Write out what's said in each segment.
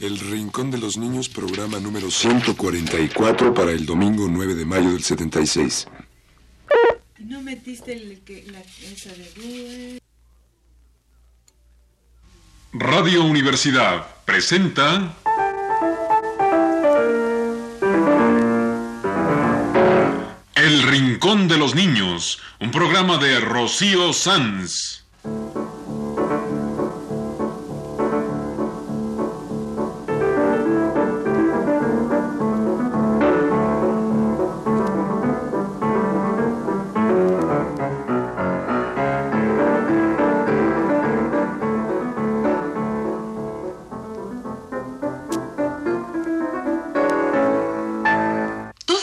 El Rincón de los Niños, programa número 144 para el domingo 9 de mayo del 76. ¿No metiste el, la, esa de Radio Universidad presenta... El Rincón de los Niños, un programa de Rocío Sanz.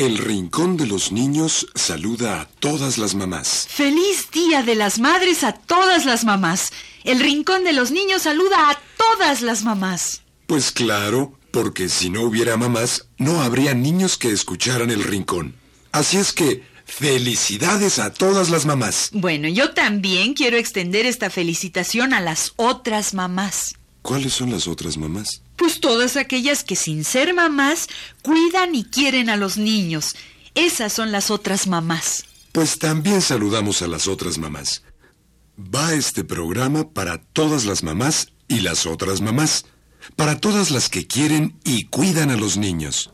El Rincón de los Niños saluda a todas las mamás. Feliz Día de las Madres a todas las mamás. El Rincón de los Niños saluda a todas las mamás. Pues claro, porque si no hubiera mamás, no habría niños que escucharan el Rincón. Así es que, felicidades a todas las mamás. Bueno, yo también quiero extender esta felicitación a las otras mamás. ¿Cuáles son las otras mamás? Pues todas aquellas que sin ser mamás cuidan y quieren a los niños. Esas son las otras mamás. Pues también saludamos a las otras mamás. Va este programa para todas las mamás y las otras mamás, para todas las que quieren y cuidan a los niños.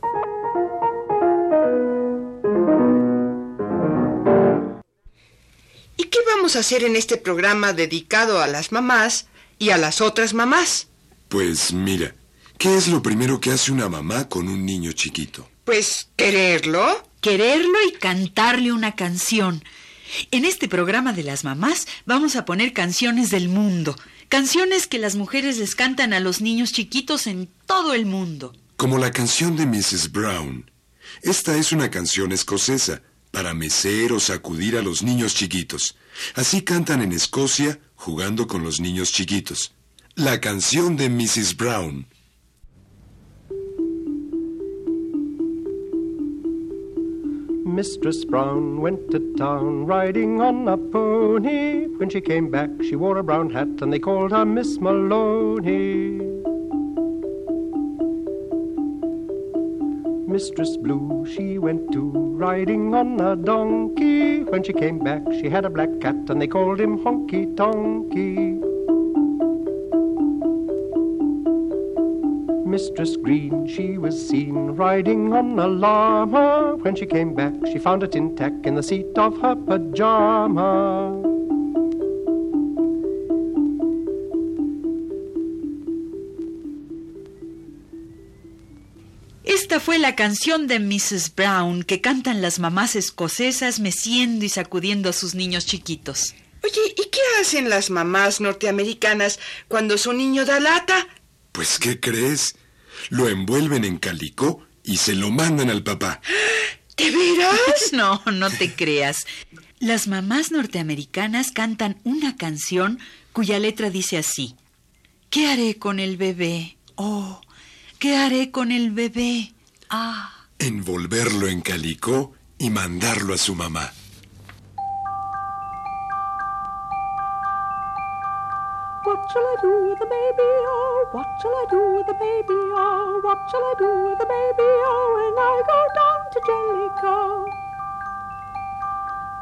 ¿Y qué vamos a hacer en este programa dedicado a las mamás y a las otras mamás? Pues mira, ¿qué es lo primero que hace una mamá con un niño chiquito? Pues quererlo. Quererlo y cantarle una canción. En este programa de las mamás vamos a poner canciones del mundo, canciones que las mujeres les cantan a los niños chiquitos en todo el mundo. Como la canción de Mrs. Brown. Esta es una canción escocesa para mecer o sacudir a los niños chiquitos. Así cantan en Escocia jugando con los niños chiquitos. La canción de Mrs. Brown. Mistress Brown went to town riding on a pony. When she came back, she wore a brown hat and they called her Miss Maloney. Mistress Blue, she went to riding on a donkey. When she came back, she had a black cat and they called him Honky Tonky. Mistress Green, she was seen riding on a llama. When she came back, she found a tin tack in the seat of her pajama. Esta fue la canción de Mrs. Brown que cantan las mamás escocesas meciendo y sacudiendo a sus niños chiquitos. Oye, ¿y qué hacen las mamás norteamericanas cuando su niño da lata? Pues, ¿qué crees? Lo envuelven en calicó y se lo mandan al papá. ¿De veras? no, no te creas. Las mamás norteamericanas cantan una canción cuya letra dice así. ¿Qué haré con el bebé? Oh, ¿qué haré con el bebé? Ah. Envolverlo en calicó y mandarlo a su mamá. Shall I do with the baby? Oh, what shall I do with the baby? Oh, what shall I do with the baby? Oh, when I go down to Jellicoe.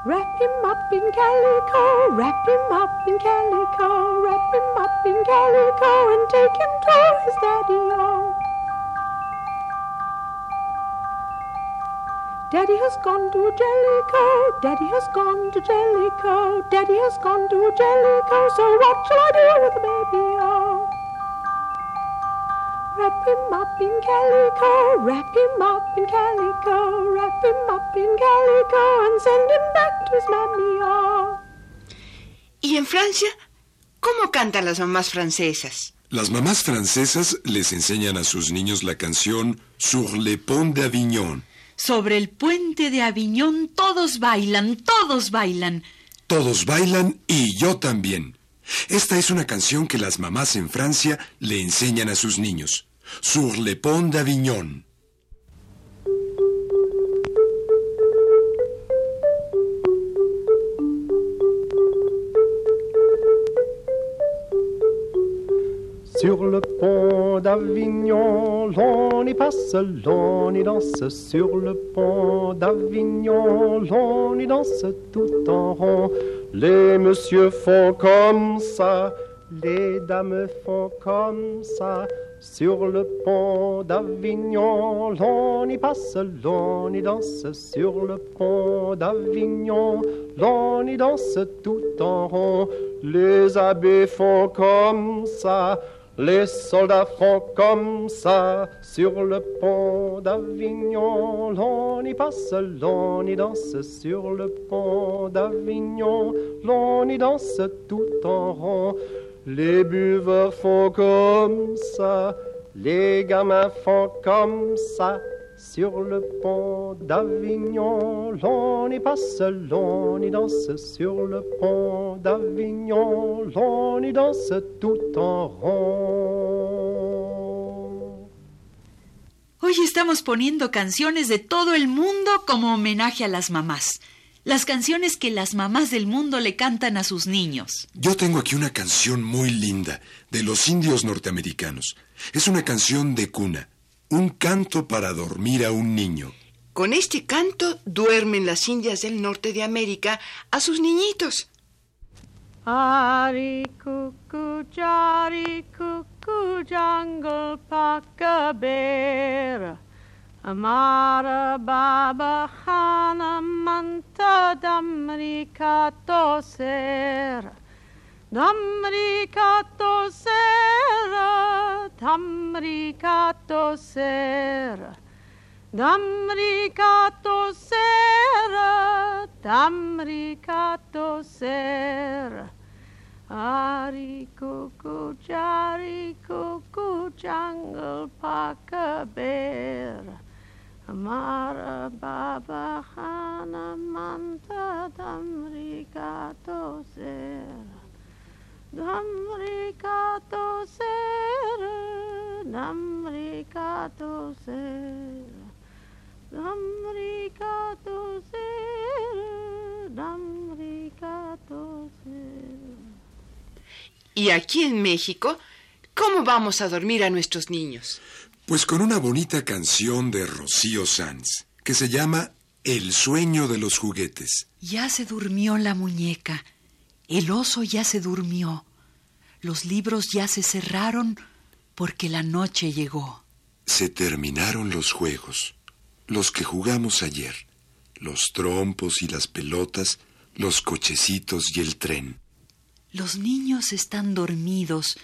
Wrap him up in calico, wrap him up in calico, wrap him up in calico, and take him to his daddy. Oh. Daddy has gone to Jellicoe, Daddy has gone to Jellicoe, Daddy has gone to Jellicoe, so what shall I do with the baby? Oh. Wrap him up in calico, wrap him up in calico, wrap him up in calico, and send him back to his mammy. Oh. ¿Y en Francia? ¿Cómo cantan las mamás francesas? Las mamás francesas les enseñan a sus niños la canción Sur le pont d'Avignon. Sobre el puente de Aviñón todos bailan, todos bailan. Todos bailan y yo también. Esta es una canción que las mamás en Francia le enseñan a sus niños. Sur le pont d'Avignon. L'on y passe, l'on y danse. Sur le pont d'Avignon, l'on y danse tout en rond. Les messieurs font comme ça, les dames font comme ça. Sur le pont d'Avignon, l'on y passe, l'on y danse. Sur le pont d'Avignon, l'on y danse tout en rond. Les abbés font comme ça. Les soldats font comme ça sur le pont d'Avignon. L'on y passe, l'on y danse sur le pont d'Avignon. L'on y danse tout en rond. Les buveurs font comme ça. Les gamins font comme ça. Sur le pont d'Avignon, l'on y passe, l'on y danse. Sur le pont d'Avignon, l'on y danse tout en rond. Hoy estamos poniendo canciones de todo el mundo como homenaje a las mamás. Las canciones que las mamás del mundo le cantan a sus niños. Yo tengo aquí una canción muy linda de los indios norteamericanos. Es una canción de cuna, un canto para dormir a un niño. Con este canto duermen las indias del norte de América a sus niñitos. Ari cuckoo, jari cuckoo, jungle bear. Amara baba hana manta damrika toser. Damrika tosera, damrika tosera. Damrika tosera, damrika tosera. Ari cuckoo, jari cuckoo, jungle bear. Amara baba hana manta damrika tosera. Damrika tosera, tosera. Y aquí en México, ¿cómo vamos a dormir a nuestros niños? Pues con una bonita canción de Rocío Sanz, que se llama El sueño de los juguetes. Ya se durmió la muñeca. El oso ya se durmió. Los libros ya se cerraron porque la noche llegó. Se terminaron los juegos, los que jugamos ayer, los trompos y las pelotas, los cochecitos y el tren. Los niños están dormidos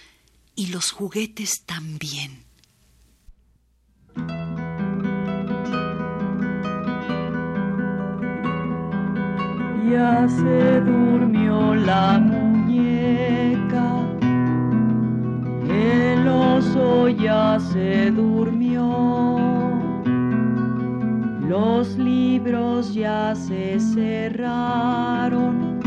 y los juguetes también. Ya se durmió la el oso ya se durmió, los libros ya se cerraron,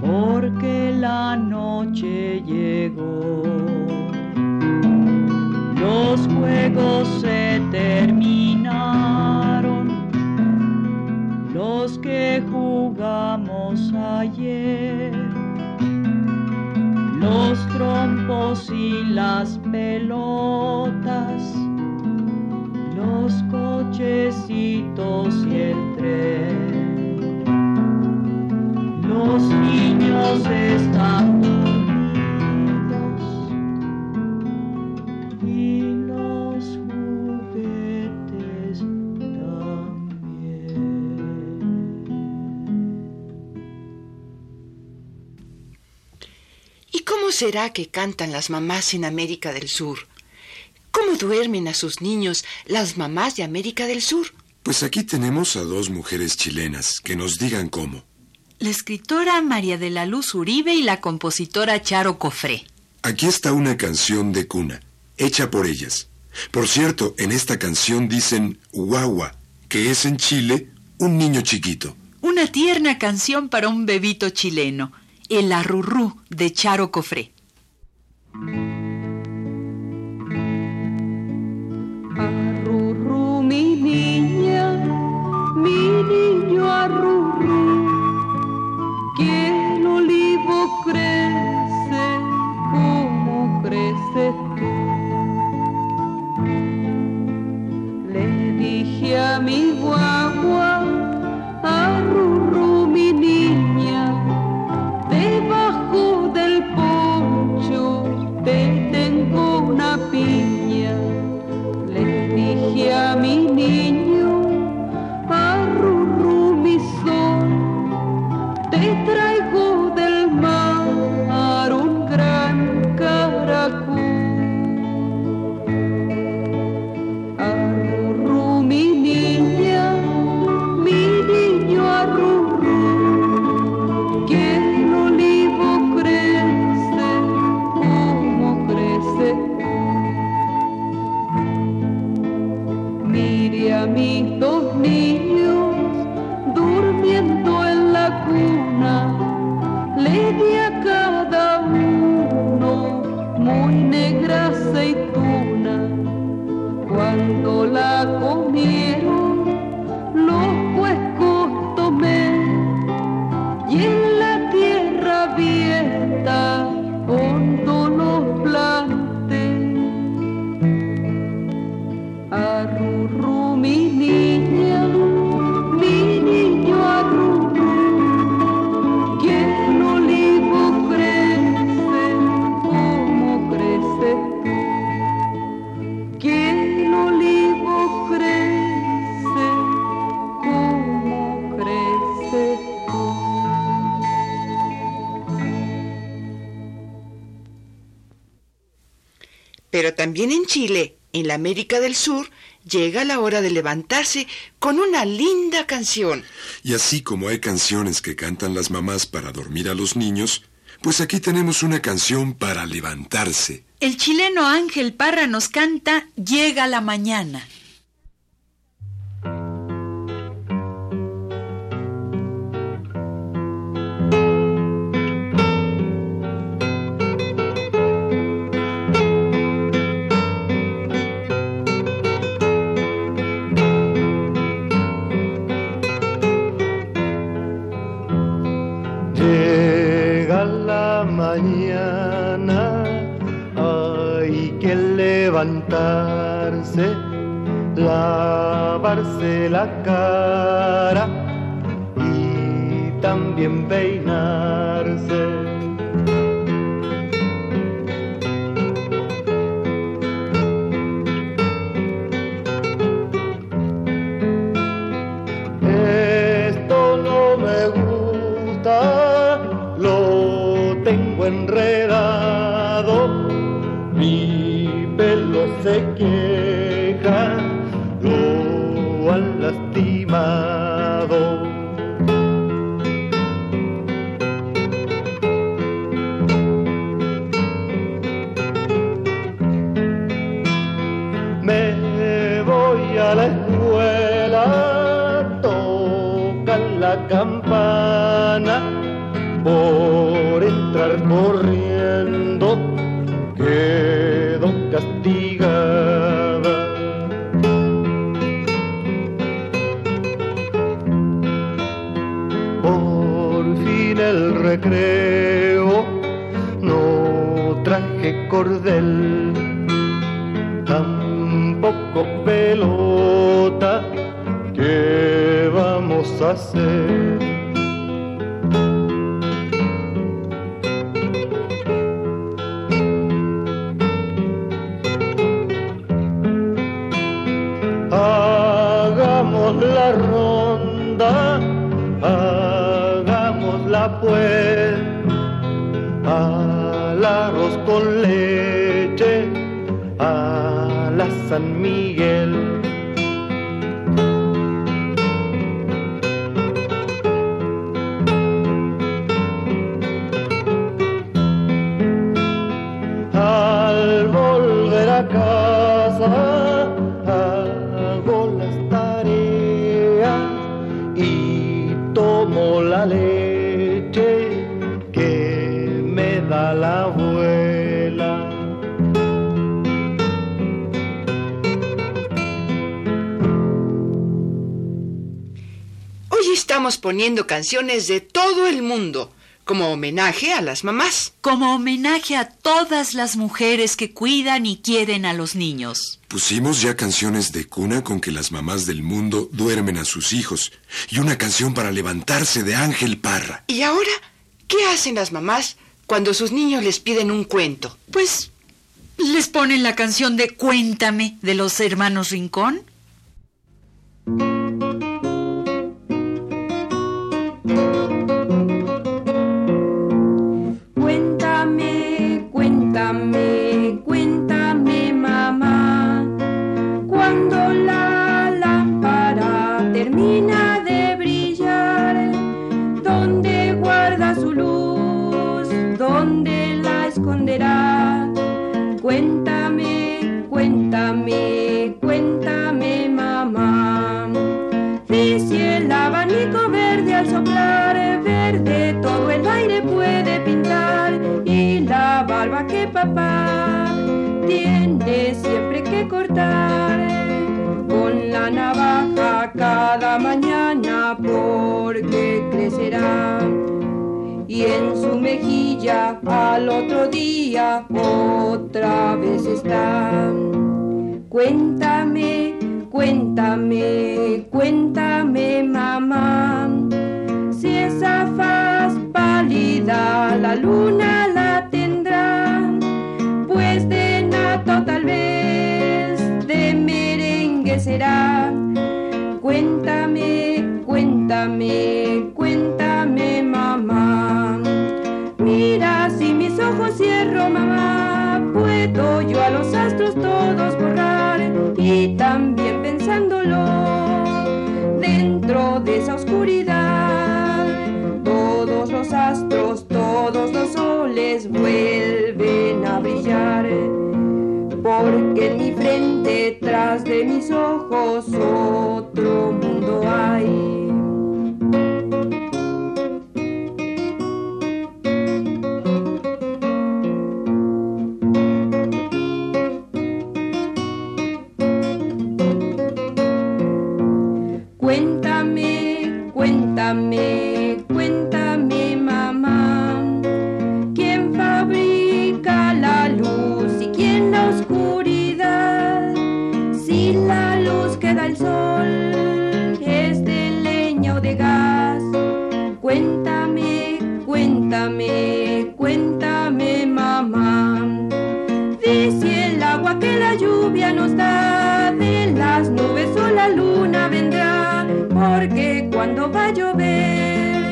porque la noche llegó. Los juegos se terminaron, los que jugamos ayer, los trompos y las pelotas, los cochecitos y el tren. Los niños Será que cantan las mamás en América del Sur? ¿Cómo duermen a sus niños las mamás de América del Sur? Pues aquí tenemos a dos mujeres chilenas que nos digan cómo. La escritora María de la Luz Uribe y la compositora Charo Cofré. Aquí está una canción de cuna, hecha por ellas. Por cierto, en esta canción dicen guagua, que es en Chile un niño chiquito. Una tierna canción para un bebito chileno el Arrurú de Charo Cofré. Arrurú, mi niña, mi niño Arrurú, que el olivo crece como crece tú. Le dije a mi guarda, también en Chile, en la América del Sur, llega la hora de levantarse con una linda canción. Y así como hay canciones que cantan las mamás para dormir a los niños, pues aquí tenemos una canción para levantarse. El chileno Ángel Parra nos canta Llega la mañana. cara y también peinarse. Estamos poniendo canciones de todo el mundo como homenaje a las mamás. Como homenaje a todas las mujeres que cuidan y quieren a los niños. Pusimos ya canciones de cuna con que las mamás del mundo duermen a sus hijos y una canción para levantarse de Ángel Parra. ¿Y ahora qué hacen las mamás cuando sus niños les piden un cuento? Pues les ponen la canción de Cuéntame de los hermanos Rincón. Cortar con la navaja cada mañana porque crecerá. Y en su mejilla al otro día otra vez está. Cuéntame, cuéntame, cuéntame, mamá, si esa faz pálida la luna Cuéntame, cuéntame, cuéntame, mamá. Mira, si mis ojos cierro, mamá, puedo yo a los astros todos borrar y también pensándolo dentro de esa oscuridad. Todos los astros, todos los soles vuelven a brillar. Porque en mi frente, tras de mis ojos, otro cuando va a llover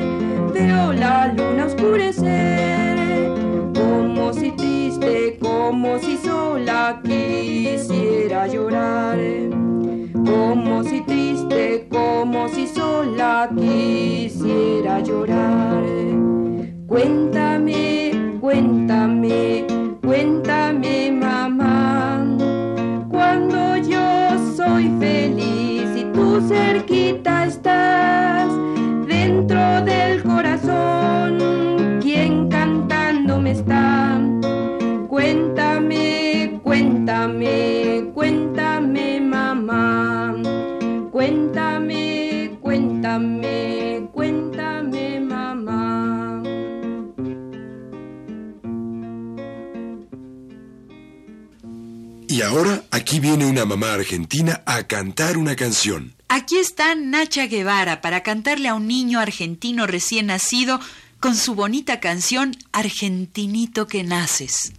veo la luna oscurecer, como si triste, como si sola quisiera llorar, como si triste, como si sola quisiera llorar. Cuéntame, cuéntame, cuéntame, mamá, cuando yo soy feliz y tú cerquita estás, Y ahora aquí viene una mamá argentina a cantar una canción. Aquí está Nacha Guevara para cantarle a un niño argentino recién nacido con su bonita canción Argentinito que naces.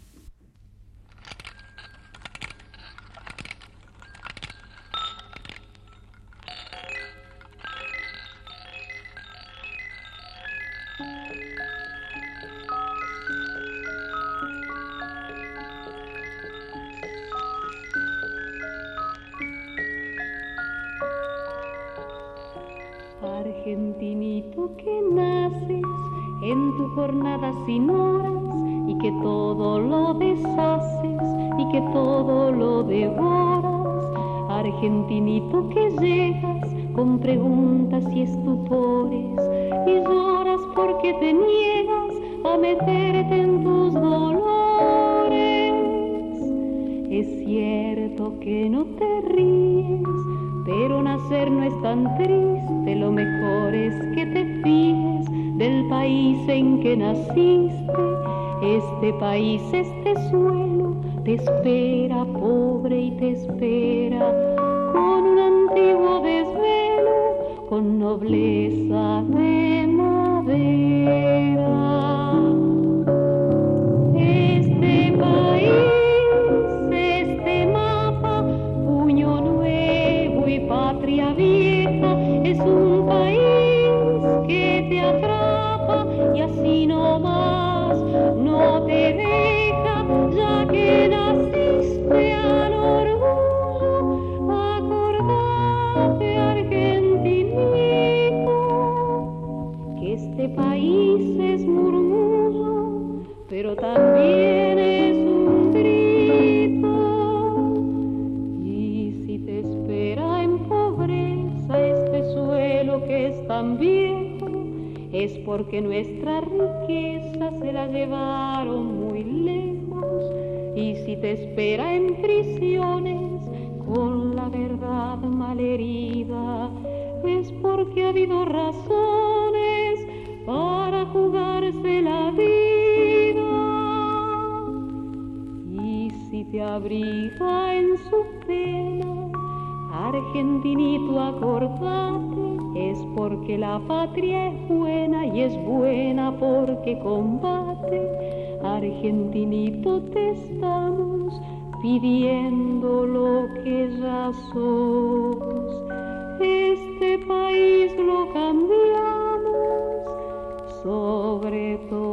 Con preguntas y estupores y lloras porque te niegas a meterte en tus dolores. Es cierto que no te ríes, pero nacer no es tan triste, lo mejor es que te fíes del país en que naciste. Este país, este suelo, te espera pobre y te espera con un antiguo desvelo, nobleza de argentinito acordate, es porque la patria es buena y es buena porque combate. Argentinito te estamos pidiendo lo que ya sos. Este país lo cambiamos sobre todo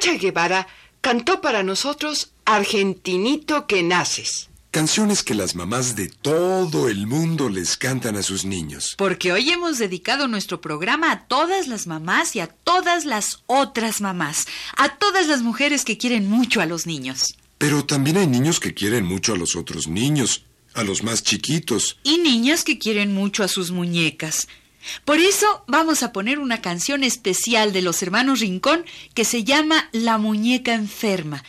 Nacha Guevara cantó para nosotros Argentinito que naces. Canciones que las mamás de todo el mundo les cantan a sus niños. Porque hoy hemos dedicado nuestro programa a todas las mamás y a todas las otras mamás, a todas las mujeres que quieren mucho a los niños. Pero también hay niños que quieren mucho a los otros niños, a los más chiquitos. Y niñas que quieren mucho a sus muñecas. Por eso vamos a poner una canción especial de los hermanos Rincón que se llama La muñeca enferma,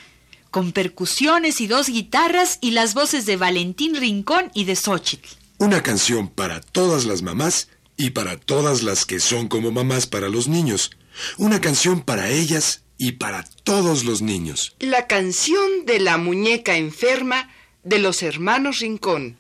con percusiones y dos guitarras y las voces de Valentín Rincón y de Xochitl. Una canción para todas las mamás y para todas las que son como mamás para los niños. Una canción para ellas y para todos los niños. La canción de la muñeca enferma de los hermanos Rincón.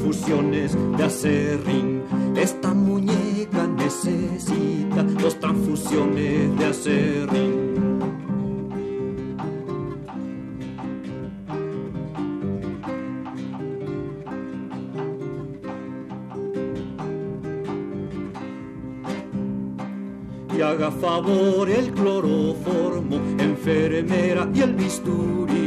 Transfusiones de acerrín. Esta muñeca necesita dos transfusiones de acerrín. y haga favor el cloroformo, enfermera y el bisturí,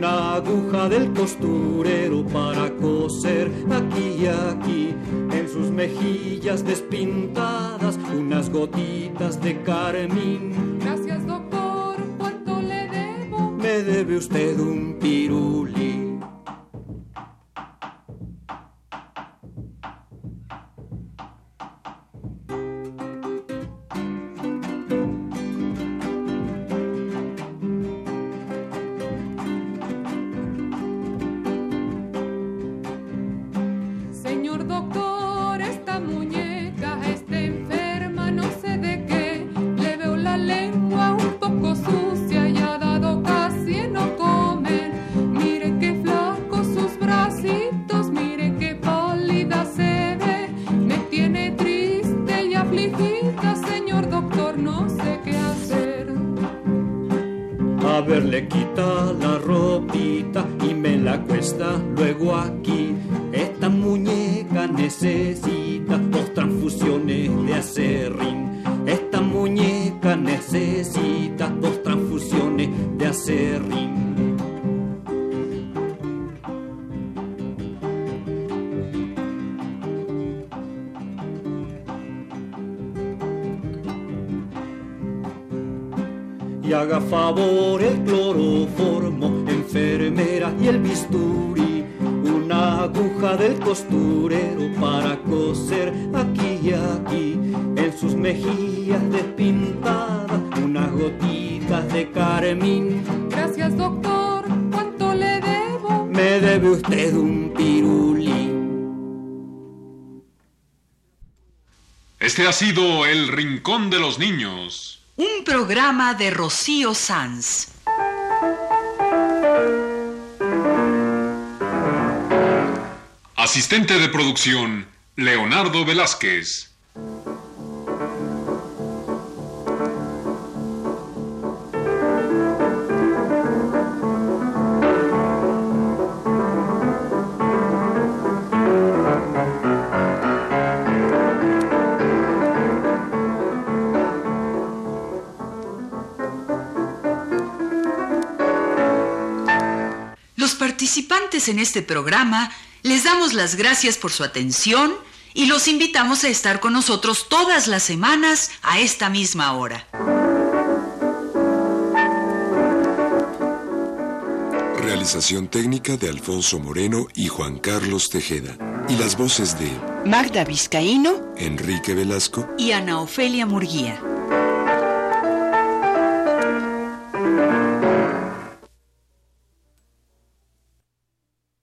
una aguja del costurero para coser aquí y aquí, en sus mejillas despintadas, unas gotitas de carmín. Gracias doctor, ¿cuánto le debo? Me debe usted un piruli. Y haga favor el cloroformo, enfermera y el bisturí. Una aguja del costurero para coser aquí y aquí. En sus mejillas despintadas, unas gotitas de carmín. Gracias doctor, ¿cuánto le debo? Me debe usted un pirulí. Este ha sido El Rincón de los Niños. Programa de Rocío Sanz. Asistente de producción, Leonardo Velázquez. Participantes en este programa les damos las gracias por su atención y los invitamos a estar con nosotros todas las semanas a esta misma hora. Realización técnica de Alfonso Moreno y Juan Carlos Tejeda. Y las voces de Magda Vizcaíno Enrique Velasco Y Ana Ofelia Murguía.